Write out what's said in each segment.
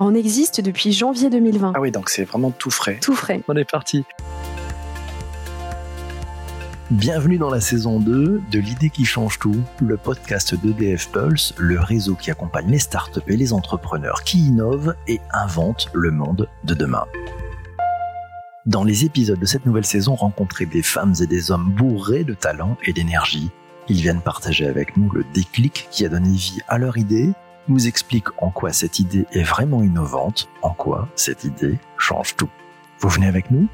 On existe depuis janvier 2020. Ah oui, donc c'est vraiment tout frais. Tout frais. On est parti. Bienvenue dans la saison 2 de L'idée qui change tout, le podcast d'EDF Pulse, le réseau qui accompagne les startups et les entrepreneurs qui innovent et inventent le monde de demain. Dans les épisodes de cette nouvelle saison, rencontrez des femmes et des hommes bourrés de talent et d'énergie. Ils viennent partager avec nous le déclic qui a donné vie à leur idée nous explique en quoi cette idée est vraiment innovante, en quoi cette idée change tout. Vous venez avec nous?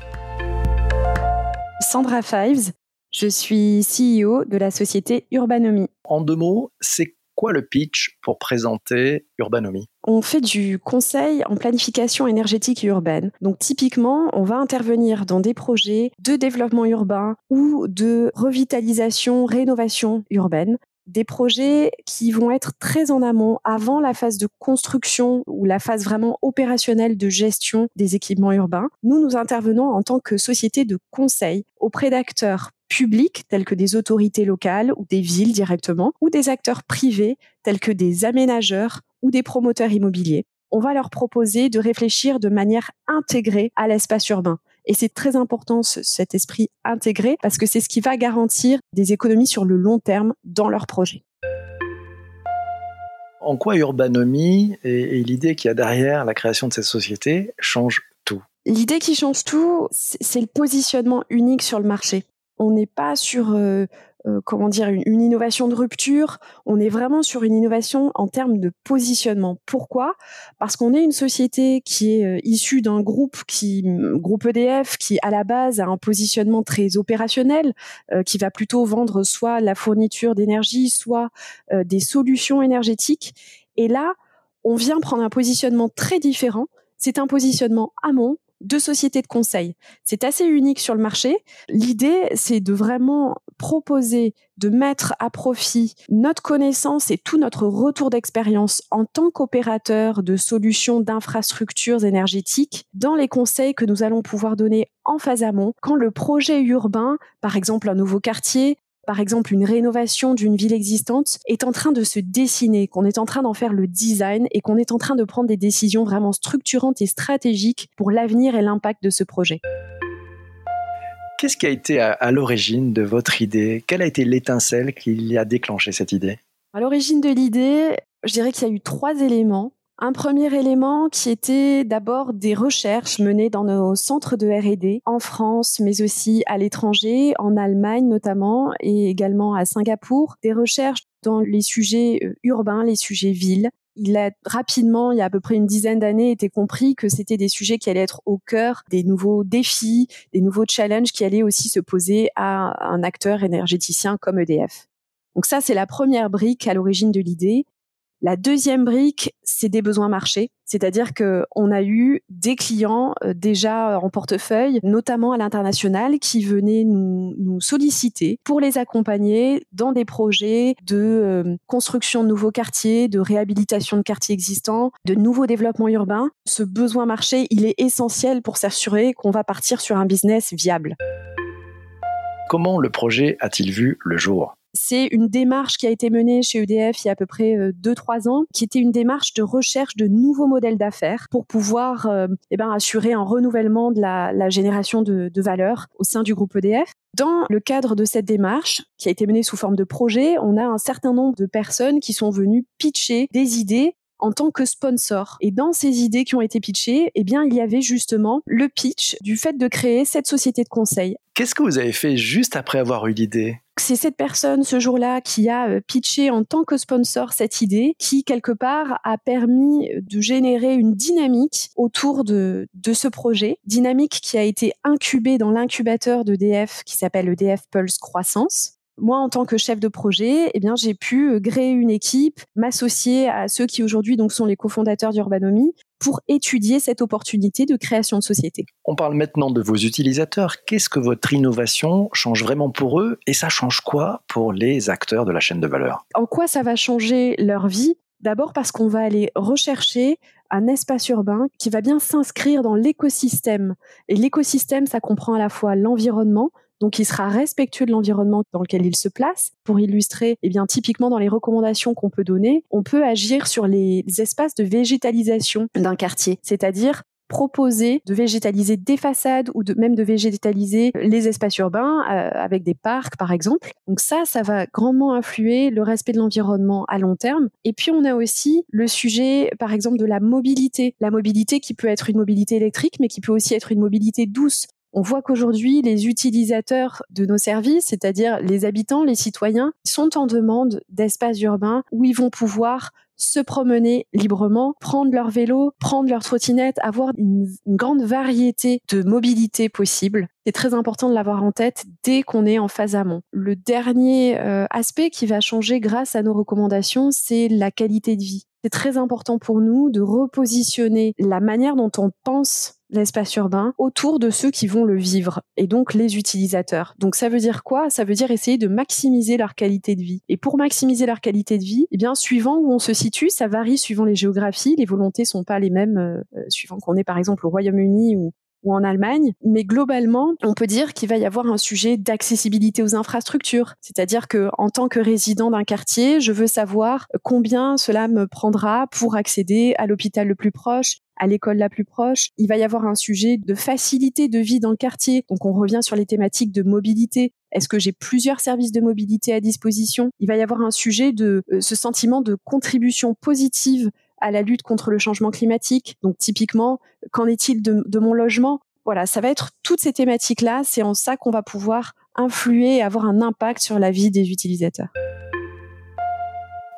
Sandra Fives, je suis CEO de la société Urbanomy. En deux mots, c'est quoi le pitch pour présenter Urbanomy On fait du conseil en planification énergétique urbaine. Donc typiquement, on va intervenir dans des projets de développement urbain ou de revitalisation, rénovation urbaine des projets qui vont être très en amont, avant la phase de construction ou la phase vraiment opérationnelle de gestion des équipements urbains. Nous, nous intervenons en tant que société de conseil auprès d'acteurs publics tels que des autorités locales ou des villes directement, ou des acteurs privés tels que des aménageurs ou des promoteurs immobiliers. On va leur proposer de réfléchir de manière intégrée à l'espace urbain et c'est très important cet esprit intégré parce que c'est ce qui va garantir des économies sur le long terme dans leur projet. En quoi Urbanomy et, l'idée qu'il y a derrière la création de cette société change tout? L'idée qui change tout, c'est le positionnement unique sur le marché. On n'est pas sur euh, euh, comment dire une, innovation de rupture. On est vraiment sur une innovation en termes de positionnement. Pourquoi? Parce qu'on est une société qui est euh, issue d'un groupe qui groupe EDF qui à la base a un positionnement très opérationnel, euh, qui va plutôt vendre soit la fourniture d'énergie, soit des solutions énergétiques. Et là, on vient prendre un positionnement très différent. C'est un positionnement amont deux sociétés de conseil. C'est assez unique sur le marché. L'idée, c'est de vraiment proposer de mettre à profit notre connaissance et tout notre retour d'expérience en tant qu'opérateur de solutions d'infrastructures énergétiques dans les conseils que nous allons pouvoir donner en phase amont quand le projet urbain, par exemple un nouveau quartier, par exemple une rénovation d'une ville existante, est en train de se dessiner, qu'on est en train d'en faire le design et qu'on est en train de prendre des décisions vraiment structurantes et stratégiques pour l'avenir et l'impact de ce projet. Qu'est-ce qui a été à, l'origine de votre idée? Quelle a été l'étincelle qui a déclenché cette idée? À l'origine de l'idée, je dirais qu'il y a eu trois éléments. Un premier élément qui était d'abord des recherches menées dans nos centres de R&D en France, mais aussi à l'étranger, en Allemagne notamment, et également à Singapour. Des recherches dans les sujets euh, urbains, les sujets villes. Il a rapidement, il y a à peu près une dizaine d'années, été compris que c'était des sujets qui allaient être au cœur des nouveaux défis, des nouveaux challenges qui allaient aussi se poser à un acteur énergéticien comme EDF. Donc ça, c'est la première brique à l'origine de l'idée. La deuxième brique, c'est des besoins marchés, c'est-à-dire que on a eu des clients euh, déjà en portefeuille, notamment à l'international, qui venaient nous, solliciter pour les accompagner dans des projets de euh, construction de nouveaux quartiers, de réhabilitation de quartiers existants, de nouveaux développements urbains. Ce besoin marché, il est essentiel pour s'assurer qu'on va partir sur un business viable. Comment le projet a-t-il vu le jour? C'est une démarche qui a été menée chez EDF il y a à peu près 2-3 euh, ans, qui était une démarche de recherche de nouveaux modèles d'affaires pour pouvoir euh, eh ben, assurer un renouvellement de la, génération de, de valeur au sein du groupe EDF. Dans le cadre de cette démarche, qui a été menée sous forme de projet, on a un certain nombre de personnes qui sont venues pitcher des idées en tant que sponsor. Et dans ces idées qui ont été pitchées, eh bien, il y avait justement le pitch du fait de créer cette société de conseil. Qu'est-ce que vous avez fait juste après avoir eu l'idée? C'est cette personne ce jour-là qui a euh, pitché en tant que sponsor cette idée qui quelque part a permis de générer une dynamique autour de, de ce projet, dynamique qui a été incubée dans l'incubateur d'EDF qui s'appelle EDF Pulse Croissance moi, en tant que chef de projet, eh bien, j'ai pu euh, créer une équipe, m'associer à ceux qui aujourd'hui donc sont les cofondateurs d'Urbanomy pour étudier cette opportunité de création de société. On parle maintenant de vos utilisateurs. Qu'est-ce que votre innovation change vraiment pour eux et ça change quoi pour les acteurs de la chaîne de valeur? En quoi ça va changer leur vie? D'abord parce qu'on va aller rechercher un espace urbain qui va bien s'inscrire dans l'écosystème. Et l'écosystème, ça comprend à la fois l'environnement, donc il sera respectueux de l'environnement dans lequel il se place. Pour illustrer, eh bien typiquement dans les recommandations qu'on peut donner, on peut agir sur les espaces de végétalisation d'un quartier, c'est-à-dire proposer de végétaliser des façades ou même de végétaliser les espaces urbains euh, avec des parcs par exemple. Donc ça, ça va grandement influer le respect de l'environnement à long terme. Et puis on a aussi le sujet par exemple de la mobilité. La mobilité qui peut être une mobilité électrique mais qui peut aussi être une mobilité douce. On voit qu'aujourd'hui, les utilisateurs de nos services, c'est-à-dire les habitants, les citoyens, sont en demande d'espaces urbains où ils vont pouvoir se promener librement, prendre leur vélo, prendre leur trottinette, avoir une, grande variété de mobilité possible. C'est très important de l'avoir en tête dès qu'on est en phase amont. Le dernier euh, aspect qui va changer grâce à nos recommandations, c'est la qualité de vie. C'est très important pour nous de repositionner la manière dont on pense l'espace urbain autour de ceux qui vont le vivre et donc les utilisateurs. Donc ça veut dire quoi? Ça veut dire essayer de maximiser leur qualité de vie. Et pour maximiser leur qualité de vie, eh bien suivant où on se situe, ça varie suivant les géographies, les volontés sont pas les mêmes euh, suivant qu'on est par exemple au Royaume-Uni ou ou en Allemagne. Mais globalement, on peut dire qu'il va y avoir un sujet d'accessibilité aux infrastructures. C'est-à-dire que, en tant que résident d'un quartier, je veux savoir combien cela me prendra pour accéder à l'hôpital le plus proche, à l'école la plus proche. Il va y avoir un sujet de facilité de vie dans le quartier. Donc on revient sur les thématiques de mobilité. Est-ce que j'ai plusieurs services de mobilité à disposition? Il va y avoir un sujet de euh, ce sentiment de contribution positive à la lutte contre le changement climatique. Donc typiquement, qu'en est-il de, de mon logement? Voilà, ça va être toutes ces thématiques-là. C'est en ça qu'on va pouvoir influer et avoir un impact sur la vie des utilisateurs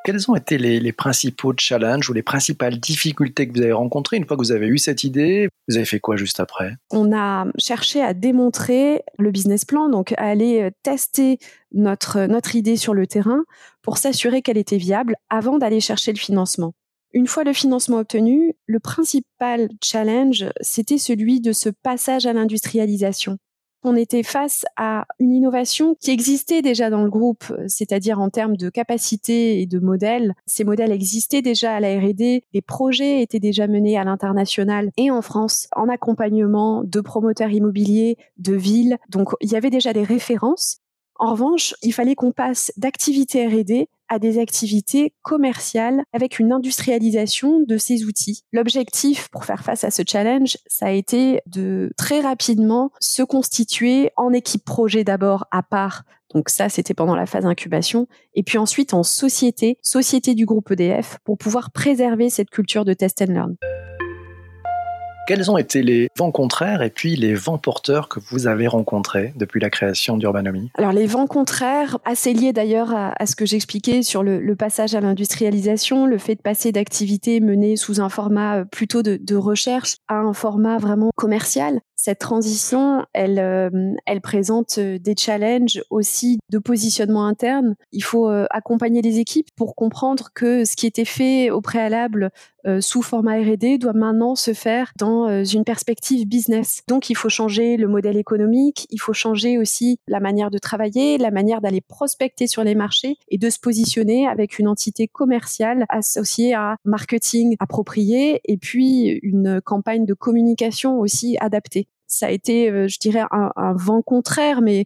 quels ont été les, principaux challenges ou les principales difficultés que vous avez rencontrées une fois que vous avez eu cette idée? Vous avez fait quoi juste après? On a cherché à démontrer le business plan, donc à aller euh, tester notre, notre idée sur le terrain pour s'assurer qu'elle était viable avant d'aller chercher le financement. Une fois le financement obtenu, le principal challenge, c'était celui de ce passage à l'industrialisation on était face à une innovation qui existait déjà dans le groupe, c'est-à-dire en termes de capacité et de modèles. Ces modèles existaient déjà à la R&D, des projets étaient déjà menés à l'international et en France en accompagnement de promoteurs immobiliers, de villes. Donc il y avait déjà des références. En revanche, il fallait qu'on passe d'activité R&D à des activités commerciales avec une industrialisation de ces outils. L'objectif pour faire face à ce challenge, ça a été de très rapidement se constituer en équipe projet d'abord à part. Donc ça, c'était pendant la phase incubation. Et puis ensuite en société, société du groupe EDF, pour pouvoir préserver cette culture de test and learn. Quels ont été les vents contraires et puis les vents porteurs que vous avez rencontrés depuis la création d'Urbanomy? Alors les vents contraires, assez liés d'ailleurs à, ce que j'expliquais sur le, passage à l'industrialisation, le fait de passer d'activités menées sous un format euh, plutôt de recherche à un format vraiment commercial cette transition, elle, euh, elle présente euh, des challenges aussi de positionnement interne. Il faut euh, accompagner les équipes pour comprendre que ce qui était fait au préalable sous format R&D doit maintenant se faire dans une perspective business. Donc, il faut changer le modèle économique, il faut changer aussi la manière de travailler, la manière d'aller prospecter sur les marchés et de se positionner avec une entité commerciale associée à marketing approprié et puis une campagne de communication aussi adaptée ça a été, euh, je dirais, un, vent contraire, mais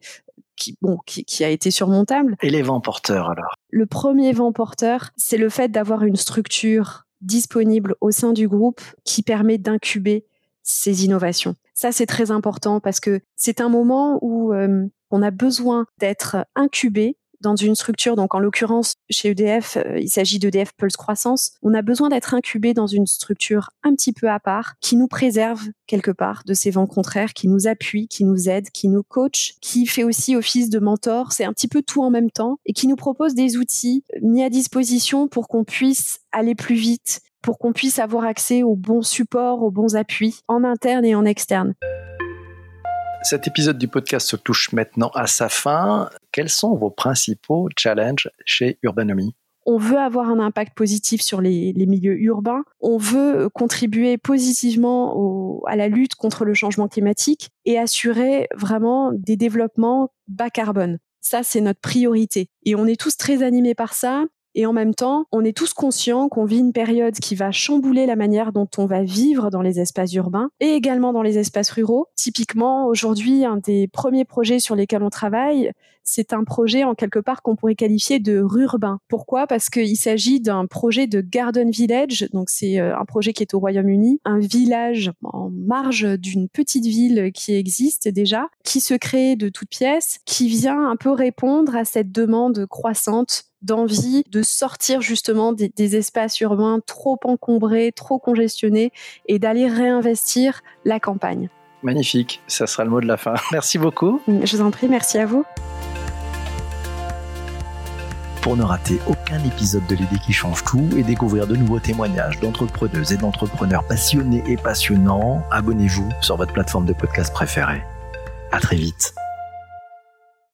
qui, bon, qui, a été surmontable. Et les vents porteurs alors? Le premier vent porteur, c'est le fait d'avoir une structure disponible au sein du groupe qui permet d'incuber ces innovations. Ça, c'est très important parce que c'est un moment où euh, on a besoin d'être incubé dans une structure, donc en l'occurrence chez EDF, euh, il s'agit d'EDF Pulse Croissance, on a besoin d'être incubé dans une structure un petit peu à part, qui nous préserve quelque part de ces vents contraires, qui nous appuie, qui nous aide, qui nous coach, qui fait aussi office de mentor, c'est un petit peu tout en même temps, et qui nous propose des outils mis à disposition pour qu'on puisse aller plus vite, pour qu'on puisse avoir accès aux bons supports, aux bons appuis, en interne et en externe. Cet épisode du podcast se touche maintenant à sa fin. Quels sont vos principaux challenges chez Urbanomy on veut avoir un impact positif sur les, milieux urbains, on veut contribuer positivement à la lutte contre le changement climatique et assurer vraiment des développements bas carbone. Ça, c'est notre priorité. Et on est tous très animés par ça. Et en même temps, on est tous conscients qu'on vit une période qui va chambouler la manière dont on va vivre dans les espaces urbains et également dans les espaces ruraux. Typiquement, aujourd'hui, un des premiers projets sur lesquels on travaille, c'est un projet en quelque part qu'on pourrait qualifier de rurbain. Pourquoi? Parce qu'il s'agit d'un projet de Garden Village, donc c'est euh, un projet qui est au Royaume-Uni, un village en marge d'une petite ville qui existe déjà, qui se crée de toutes pièces, qui vient un peu répondre à cette demande croissante d'envie de sortir justement des, des, espaces urbains trop encombrés, trop congestionnés et d'aller réinvestir la campagne. Magnifique, ça sera le mot de la fin. Merci beaucoup. Je vous en prie, merci à vous. Pour ne rater aucun épisode de l'idée qui change tout et découvrir de nouveaux témoignages d'entrepreneuses et d'entrepreneurs passionnés et passionnants, abonnez-vous sur votre plateforme de podcast préférée. À très vite.